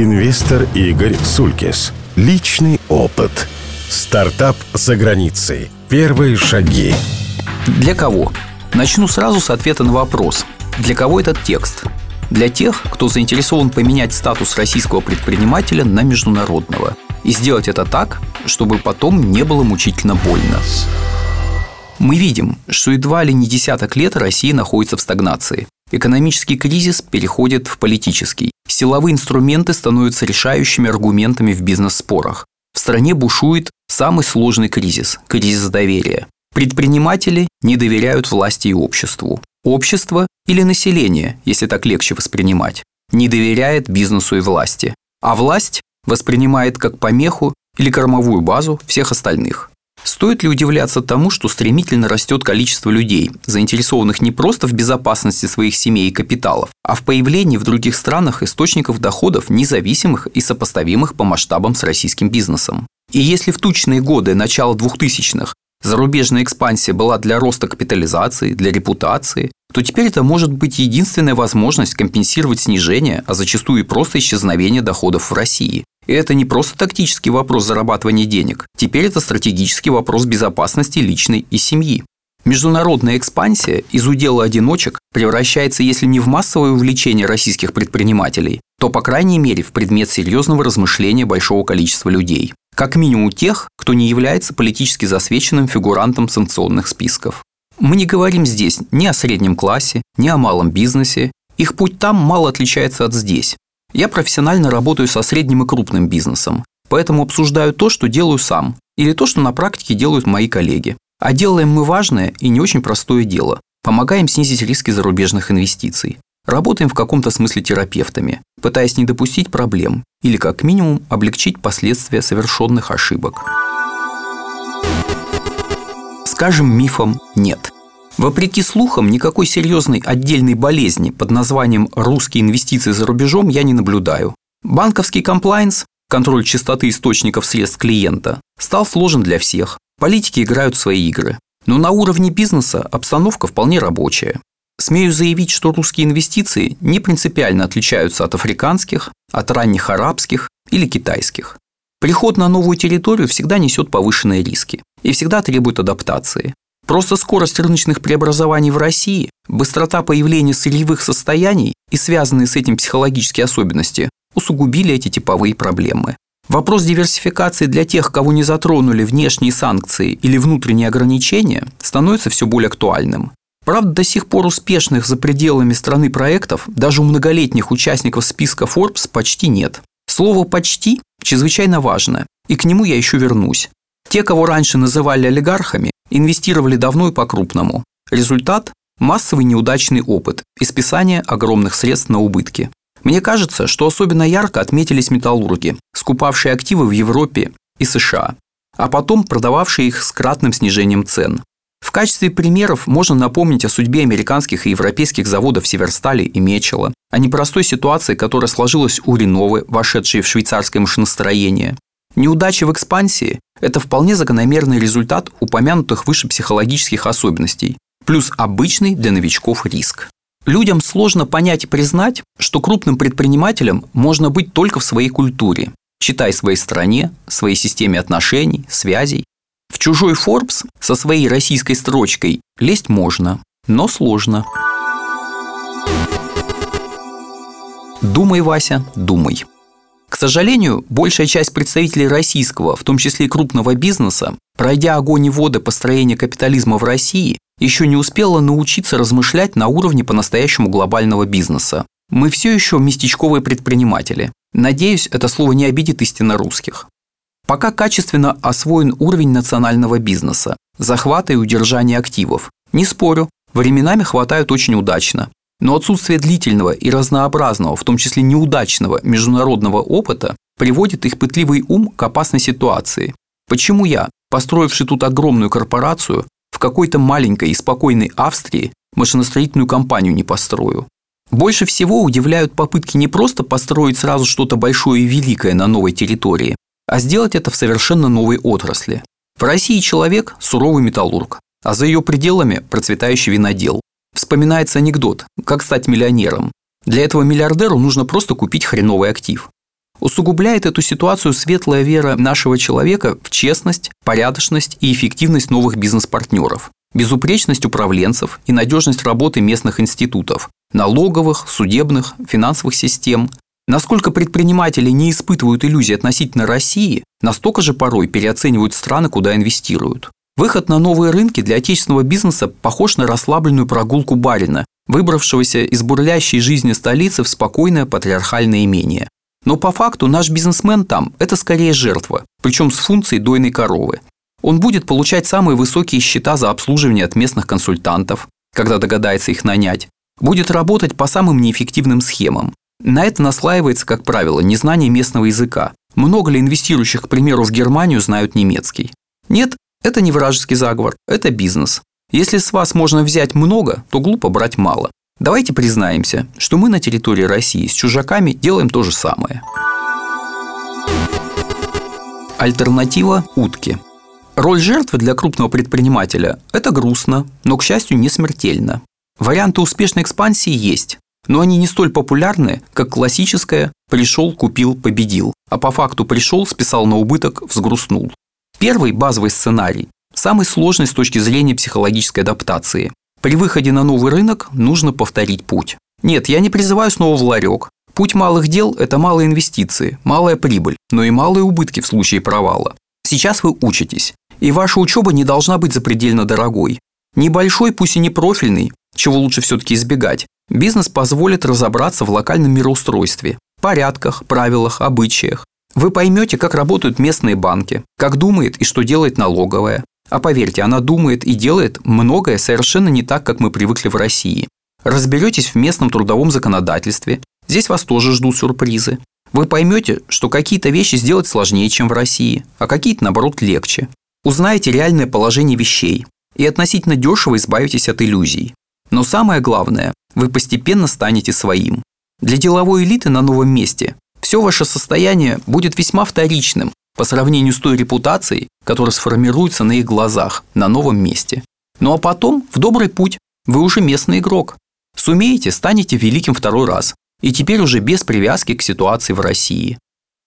Инвестор Игорь Сулькис. Личный опыт. Стартап за границей. Первые шаги. Для кого? Начну сразу с ответа на вопрос. Для кого этот текст? Для тех, кто заинтересован поменять статус российского предпринимателя на международного. И сделать это так, чтобы потом не было мучительно больно. Мы видим, что едва ли не десяток лет Россия находится в стагнации. Экономический кризис переходит в политический. Силовые инструменты становятся решающими аргументами в бизнес-спорах. В стране бушует самый сложный кризис – кризис доверия. Предприниматели не доверяют власти и обществу. Общество или население, если так легче воспринимать, не доверяет бизнесу и власти. А власть воспринимает как помеху или кормовую базу всех остальных. Стоит ли удивляться тому, что стремительно растет количество людей, заинтересованных не просто в безопасности своих семей и капиталов, а в появлении в других странах источников доходов, независимых и сопоставимых по масштабам с российским бизнесом? И если в тучные годы начала 2000-х зарубежная экспансия была для роста капитализации, для репутации, то теперь это может быть единственная возможность компенсировать снижение, а зачастую и просто исчезновение доходов в России. И это не просто тактический вопрос зарабатывания денег, теперь это стратегический вопрос безопасности личной и семьи. Международная экспансия из удела одиночек превращается, если не в массовое увлечение российских предпринимателей, то, по крайней мере, в предмет серьезного размышления большого количества людей. Как минимум тех, кто не является политически засвеченным фигурантом санкционных списков. Мы не говорим здесь ни о среднем классе, ни о малом бизнесе. Их путь там мало отличается от здесь. Я профессионально работаю со средним и крупным бизнесом, поэтому обсуждаю то, что делаю сам, или то, что на практике делают мои коллеги. А делаем мы важное и не очень простое дело. Помогаем снизить риски зарубежных инвестиций. Работаем в каком-то смысле терапевтами, пытаясь не допустить проблем или как минимум облегчить последствия совершенных ошибок. Скажем мифом «нет». Вопреки слухам, никакой серьезной отдельной болезни под названием «русские инвестиции за рубежом» я не наблюдаю. Банковский комплайнс, контроль чистоты источников средств клиента, стал сложен для всех. Политики играют свои игры. Но на уровне бизнеса обстановка вполне рабочая. Смею заявить, что русские инвестиции не принципиально отличаются от африканских, от ранних арабских или китайских. Приход на новую территорию всегда несет повышенные риски и всегда требует адаптации. Просто скорость рыночных преобразований в России, быстрота появления сырьевых состояний и связанные с этим психологические особенности усугубили эти типовые проблемы. Вопрос диверсификации для тех, кого не затронули внешние санкции или внутренние ограничения, становится все более актуальным. Правда, до сих пор успешных за пределами страны проектов даже у многолетних участников списка Forbes почти нет. Слово «почти» чрезвычайно важно, и к нему я еще вернусь. Те, кого раньше называли олигархами, Инвестировали давно и по-крупному. Результат – массовый неудачный опыт и списание огромных средств на убытки. Мне кажется, что особенно ярко отметились металлурги, скупавшие активы в Европе и США, а потом продававшие их с кратным снижением цен. В качестве примеров можно напомнить о судьбе американских и европейских заводов Северстали и Мечела, о непростой ситуации, которая сложилась у Реновы, вошедшей в швейцарское машиностроение, Неудача в экспансии – это вполне закономерный результат упомянутых выше психологических особенностей, плюс обычный для новичков риск. Людям сложно понять и признать, что крупным предпринимателем можно быть только в своей культуре, читай своей стране, своей системе отношений, связей. В чужой Forbes со своей российской строчкой лезть можно, но сложно. Думай, Вася, думай. К сожалению, большая часть представителей российского, в том числе и крупного бизнеса, пройдя огонь и воды построения капитализма в России, еще не успела научиться размышлять на уровне по-настоящему глобального бизнеса. Мы все еще местечковые предприниматели. Надеюсь, это слово не обидит истинно русских. Пока качественно освоен уровень национального бизнеса, захвата и удержания активов. Не спорю, временами хватают очень удачно. Но отсутствие длительного и разнообразного, в том числе неудачного международного опыта, приводит их пытливый ум к опасной ситуации. Почему я, построивший тут огромную корпорацию, в какой-то маленькой и спокойной Австрии машиностроительную компанию не построю? Больше всего удивляют попытки не просто построить сразу что-то большое и великое на новой территории, а сделать это в совершенно новой отрасли. В России человек – суровый металлург, а за ее пределами – процветающий винодел. Вспоминается анекдот «Как стать миллионером?». Для этого миллиардеру нужно просто купить хреновый актив. Усугубляет эту ситуацию светлая вера нашего человека в честность, порядочность и эффективность новых бизнес-партнеров, безупречность управленцев и надежность работы местных институтов, налоговых, судебных, финансовых систем. Насколько предприниматели не испытывают иллюзий относительно России, настолько же порой переоценивают страны, куда инвестируют. Выход на новые рынки для отечественного бизнеса похож на расслабленную прогулку барина, выбравшегося из бурлящей жизни столицы в спокойное патриархальное имение. Но по факту наш бизнесмен там – это скорее жертва, причем с функцией дойной коровы. Он будет получать самые высокие счета за обслуживание от местных консультантов, когда догадается их нанять, будет работать по самым неэффективным схемам. На это наслаивается, как правило, незнание местного языка. Много ли инвестирующих, к примеру, в Германию знают немецкий? Нет, это не вражеский заговор, это бизнес. Если с вас можно взять много, то глупо брать мало. Давайте признаемся, что мы на территории России с чужаками делаем то же самое. Альтернатива – утки. Роль жертвы для крупного предпринимателя – это грустно, но, к счастью, не смертельно. Варианты успешной экспансии есть, но они не столь популярны, как классическая «пришел, купил, победил», а по факту пришел, списал на убыток, взгрустнул. Первый базовый сценарий самый сложный с точки зрения психологической адаптации. При выходе на новый рынок нужно повторить путь. Нет, я не призываю снова в ларек. Путь малых дел – это малые инвестиции, малая прибыль, но и малые убытки в случае провала. Сейчас вы учитесь, и ваша учеба не должна быть запредельно дорогой. Небольшой, пусть и не профильный, чего лучше все-таки избегать, бизнес позволит разобраться в локальном мироустройстве, порядках, правилах, обычаях, вы поймете, как работают местные банки, как думает и что делает налоговая. А поверьте, она думает и делает многое совершенно не так, как мы привыкли в России. Разберетесь в местном трудовом законодательстве. Здесь вас тоже ждут сюрпризы. Вы поймете, что какие-то вещи сделать сложнее, чем в России, а какие-то, наоборот, легче. Узнаете реальное положение вещей и относительно дешево избавитесь от иллюзий. Но самое главное, вы постепенно станете своим. Для деловой элиты на новом месте все ваше состояние будет весьма вторичным по сравнению с той репутацией, которая сформируется на их глазах на новом месте. Ну а потом в добрый путь вы уже местный игрок. Сумеете, станете великим второй раз, и теперь уже без привязки к ситуации в России.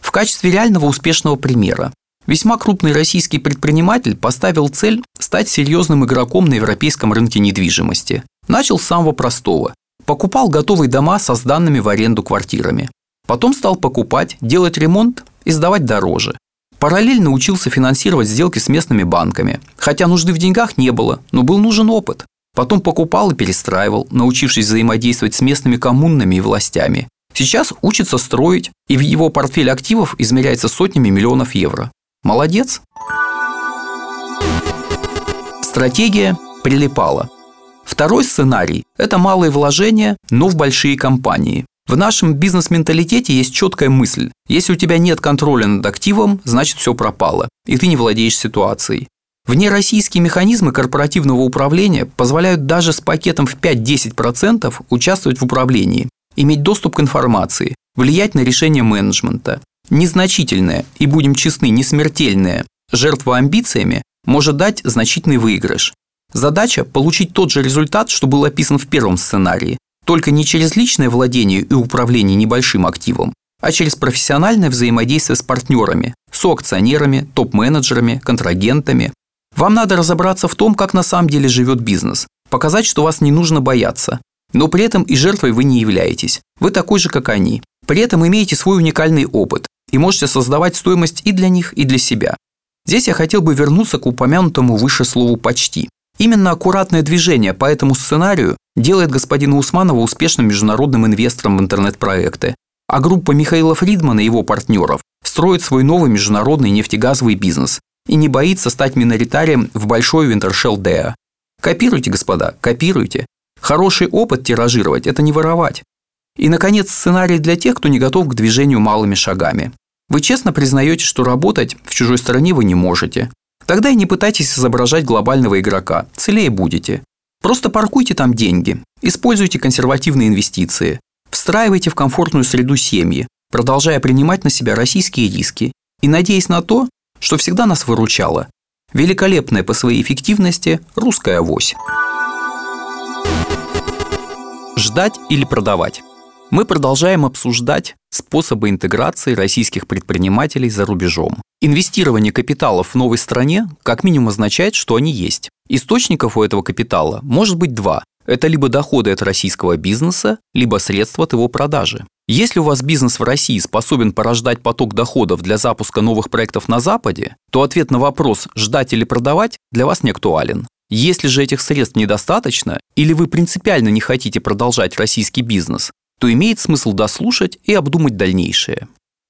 В качестве реального успешного примера весьма крупный российский предприниматель поставил цель стать серьезным игроком на европейском рынке недвижимости. Начал с самого простого. Покупал готовые дома со сданными в аренду квартирами. Потом стал покупать, делать ремонт и сдавать дороже. Параллельно учился финансировать сделки с местными банками. Хотя нужды в деньгах не было, но был нужен опыт. Потом покупал и перестраивал, научившись взаимодействовать с местными коммунами и властями. Сейчас учится строить, и в его портфель активов измеряется сотнями миллионов евро. Молодец! Стратегия прилипала. Второй сценарий – это малые вложения, но в большие компании. В нашем бизнес-менталитете есть четкая мысль. Если у тебя нет контроля над активом, значит все пропало, и ты не владеешь ситуацией. Внероссийские механизмы корпоративного управления позволяют даже с пакетом в 5-10% участвовать в управлении, иметь доступ к информации, влиять на решение менеджмента. Незначительная и, будем честны, не смертельная жертва амбициями может дать значительный выигрыш. Задача – получить тот же результат, что был описан в первом сценарии, только не через личное владение и управление небольшим активом, а через профессиональное взаимодействие с партнерами, соакционерами, топ-менеджерами, контрагентами. Вам надо разобраться в том, как на самом деле живет бизнес, показать, что вас не нужно бояться, но при этом и жертвой вы не являетесь. Вы такой же, как они. При этом имеете свой уникальный опыт и можете создавать стоимость и для них, и для себя. Здесь я хотел бы вернуться к упомянутому выше слову «почти». Именно аккуратное движение по этому сценарию делает господина Усманова успешным международным инвестором в интернет-проекты, а группа Михаила Фридмана и его партнеров строит свой новый международный нефтегазовый бизнес и не боится стать миноритарием в большой Винтершелл Деа. Копируйте, господа, копируйте. Хороший опыт тиражировать – это не воровать. И, наконец, сценарий для тех, кто не готов к движению малыми шагами. Вы честно признаете, что работать в чужой стране вы не можете, Тогда и не пытайтесь изображать глобального игрока, целее будете. Просто паркуйте там деньги, используйте консервативные инвестиции, встраивайте в комфортную среду семьи, продолжая принимать на себя российские риски и надеясь на то, что всегда нас выручало. Великолепная по своей эффективности русская авось. Ждать или продавать? Мы продолжаем обсуждать способы интеграции российских предпринимателей за рубежом. Инвестирование капиталов в новой стране как минимум означает, что они есть. Источников у этого капитала может быть два. Это либо доходы от российского бизнеса, либо средства от его продажи. Если у вас бизнес в России способен порождать поток доходов для запуска новых проектов на Западе, то ответ на вопрос «ждать или продавать» для вас не актуален. Если же этих средств недостаточно, или вы принципиально не хотите продолжать российский бизнес, то имеет смысл дослушать и обдумать дальнейшее.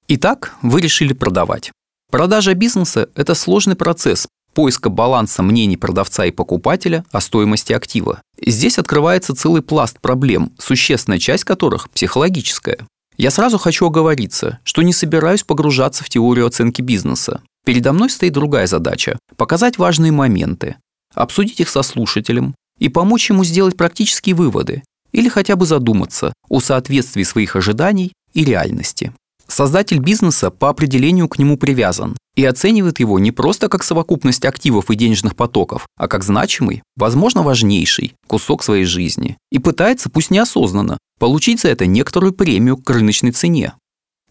Итак, вы решили продавать. Продажа бизнеса – это сложный процесс, поиска баланса мнений продавца и покупателя о стоимости актива. Здесь открывается целый пласт проблем, существенная часть которых психологическая. Я сразу хочу оговориться, что не собираюсь погружаться в теорию оценки бизнеса. Передо мной стоит другая задача – показать важные моменты, обсудить их со слушателем и помочь ему сделать практические выводы или хотя бы задуматься о соответствии своих ожиданий и реальности. Создатель бизнеса по определению к нему привязан и оценивает его не просто как совокупность активов и денежных потоков, а как значимый, возможно, важнейший кусок своей жизни. И пытается, пусть неосознанно, получить за это некоторую премию к рыночной цене.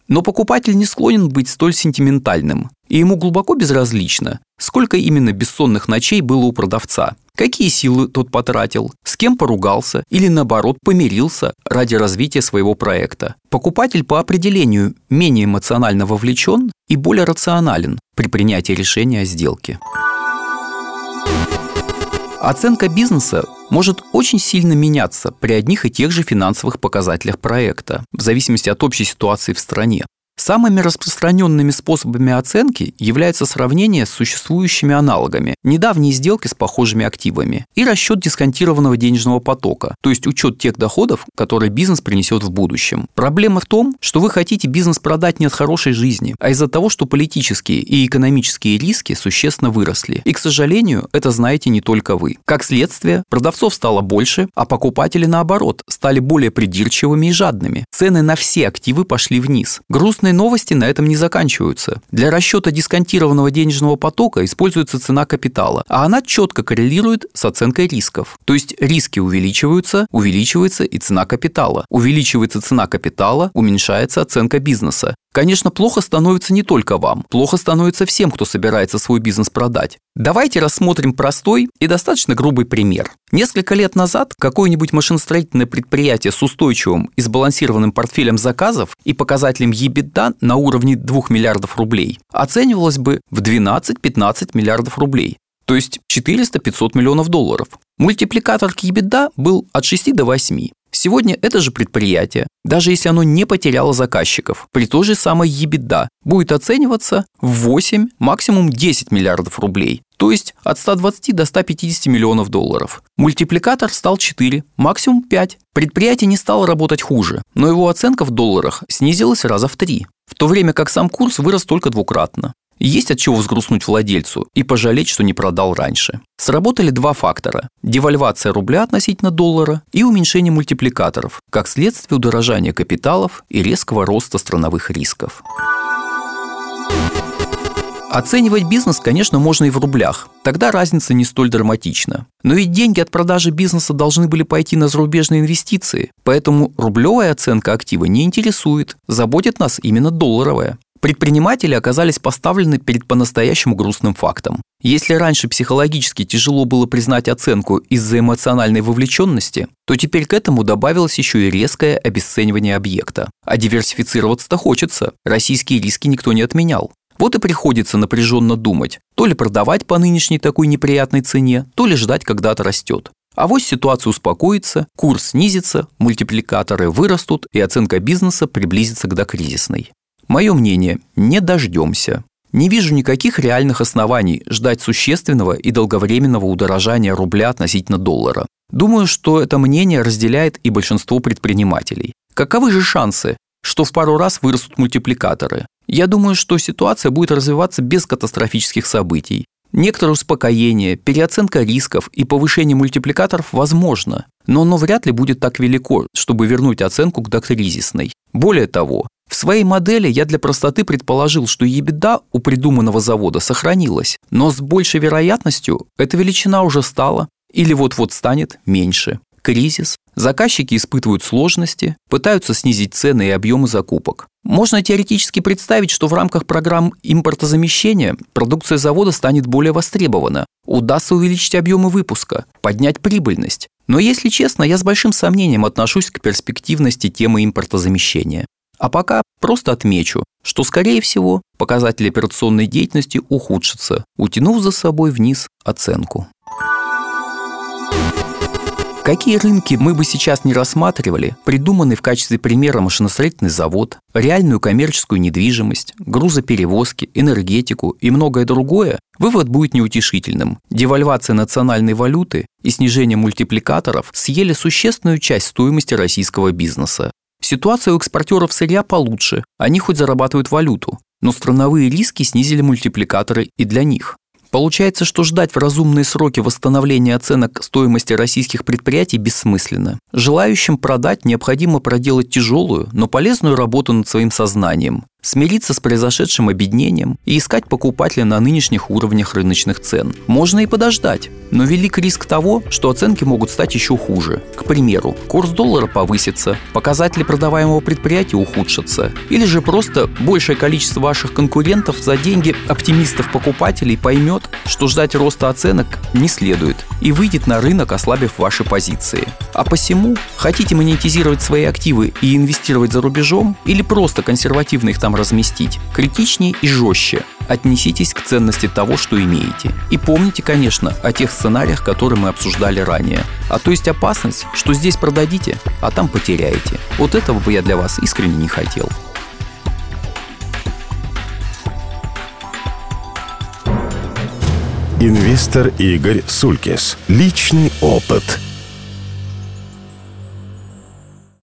Но покупатель не склонен быть столь сентиментальным, и ему глубоко безразлично, сколько именно бессонных ночей было у продавца, какие силы тот потратил, с кем поругался или наоборот помирился ради развития своего проекта. Покупатель по определению менее эмоционально вовлечен и более рационален при принятии решения о сделке. Оценка бизнеса может очень сильно меняться при одних и тех же финансовых показателях проекта, в зависимости от общей ситуации в стране. Самыми распространенными способами оценки является сравнение с существующими аналогами, недавние сделки с похожими активами и расчет дисконтированного денежного потока, то есть учет тех доходов, которые бизнес принесет в будущем. Проблема в том, что вы хотите бизнес продать не от хорошей жизни, а из-за того, что политические и экономические риски существенно выросли. И, к сожалению, это знаете не только вы. Как следствие, продавцов стало больше, а покупатели, наоборот, стали более придирчивыми и жадными. Цены на все активы пошли вниз. Грустные Радостные новости на этом не заканчиваются. Для расчета дисконтированного денежного потока используется цена капитала, а она четко коррелирует с оценкой рисков. То есть риски увеличиваются, увеличивается и цена капитала. Увеличивается цена капитала, уменьшается оценка бизнеса. Конечно, плохо становится не только вам, плохо становится всем, кто собирается свой бизнес продать. Давайте рассмотрим простой и достаточно грубый пример. Несколько лет назад какое-нибудь машиностроительное предприятие с устойчивым и сбалансированным портфелем заказов и показателем EBITDA на уровне 2 миллиардов рублей оценивалось бы в 12-15 миллиардов рублей, то есть 400-500 миллионов долларов. Мультипликатор к EBITDA был от 6 до 8. Сегодня это же предприятие, даже если оно не потеряло заказчиков, при той же самой EBITDA, будет оцениваться в 8, максимум 10 миллиардов рублей, то есть от 120 до 150 миллионов долларов. Мультипликатор стал 4, максимум 5. Предприятие не стало работать хуже, но его оценка в долларах снизилась раза в 3, в то время как сам курс вырос только двукратно. Есть от чего взгрустнуть владельцу и пожалеть, что не продал раньше. Сработали два фактора – девальвация рубля относительно доллара и уменьшение мультипликаторов, как следствие удорожания капиталов и резкого роста страновых рисков. Оценивать бизнес, конечно, можно и в рублях. Тогда разница не столь драматична. Но ведь деньги от продажи бизнеса должны были пойти на зарубежные инвестиции. Поэтому рублевая оценка актива не интересует. Заботит нас именно долларовая. Предприниматели оказались поставлены перед по-настоящему грустным фактом. Если раньше психологически тяжело было признать оценку из-за эмоциональной вовлеченности, то теперь к этому добавилось еще и резкое обесценивание объекта. А диверсифицироваться-то хочется, российские риски никто не отменял. Вот и приходится напряженно думать, то ли продавать по нынешней такой неприятной цене, то ли ждать, когда то растет. А вот ситуация успокоится, курс снизится, мультипликаторы вырастут и оценка бизнеса приблизится к докризисной. Мое мнение, не дождемся. Не вижу никаких реальных оснований ждать существенного и долговременного удорожания рубля относительно доллара. Думаю, что это мнение разделяет и большинство предпринимателей. Каковы же шансы, что в пару раз вырастут мультипликаторы? Я думаю, что ситуация будет развиваться без катастрофических событий. Некоторое успокоение, переоценка рисков и повышение мультипликаторов возможно, но оно вряд ли будет так велико, чтобы вернуть оценку к докризисной. Более того, в своей модели я для простоты предположил, что ебеда у придуманного завода сохранилась, но с большей вероятностью эта величина уже стала или вот-вот станет меньше. кризис, заказчики испытывают сложности, пытаются снизить цены и объемы закупок. Можно теоретически представить, что в рамках программ импортозамещения продукция завода станет более востребована, удастся увеличить объемы выпуска, поднять прибыльность. Но если честно, я с большим сомнением отношусь к перспективности темы импортозамещения. А пока просто отмечу, что, скорее всего, показатели операционной деятельности ухудшатся, утянув за собой вниз оценку. Какие рынки мы бы сейчас не рассматривали, придуманный в качестве примера машиностроительный завод, реальную коммерческую недвижимость, грузоперевозки, энергетику и многое другое, вывод будет неутешительным. Девальвация национальной валюты и снижение мультипликаторов съели существенную часть стоимости российского бизнеса. Ситуация у экспортеров сырья получше, они хоть зарабатывают валюту, но страновые риски снизили мультипликаторы и для них. Получается, что ждать в разумные сроки восстановления оценок стоимости российских предприятий бессмысленно. Желающим продать необходимо проделать тяжелую, но полезную работу над своим сознанием, смириться с произошедшим обеднением и искать покупателя на нынешних уровнях рыночных цен. Можно и подождать, но велик риск того, что оценки могут стать еще хуже. К примеру, курс доллара повысится, показатели продаваемого предприятия ухудшатся, или же просто большее количество ваших конкурентов за деньги оптимистов-покупателей поймет, что ждать роста оценок не следует и выйдет на рынок, ослабив ваши позиции. А посему, хотите монетизировать свои активы и инвестировать за рубежом, или просто консервативно их там разместить, критичнее и жестче отнеситесь к ценности того, что имеете. И помните, конечно, о тех сценариях, которые мы обсуждали ранее. А то есть опасность, что здесь продадите, а там потеряете. Вот этого бы я для вас искренне не хотел. Инвестор Игорь Сулькис. Личный опыт –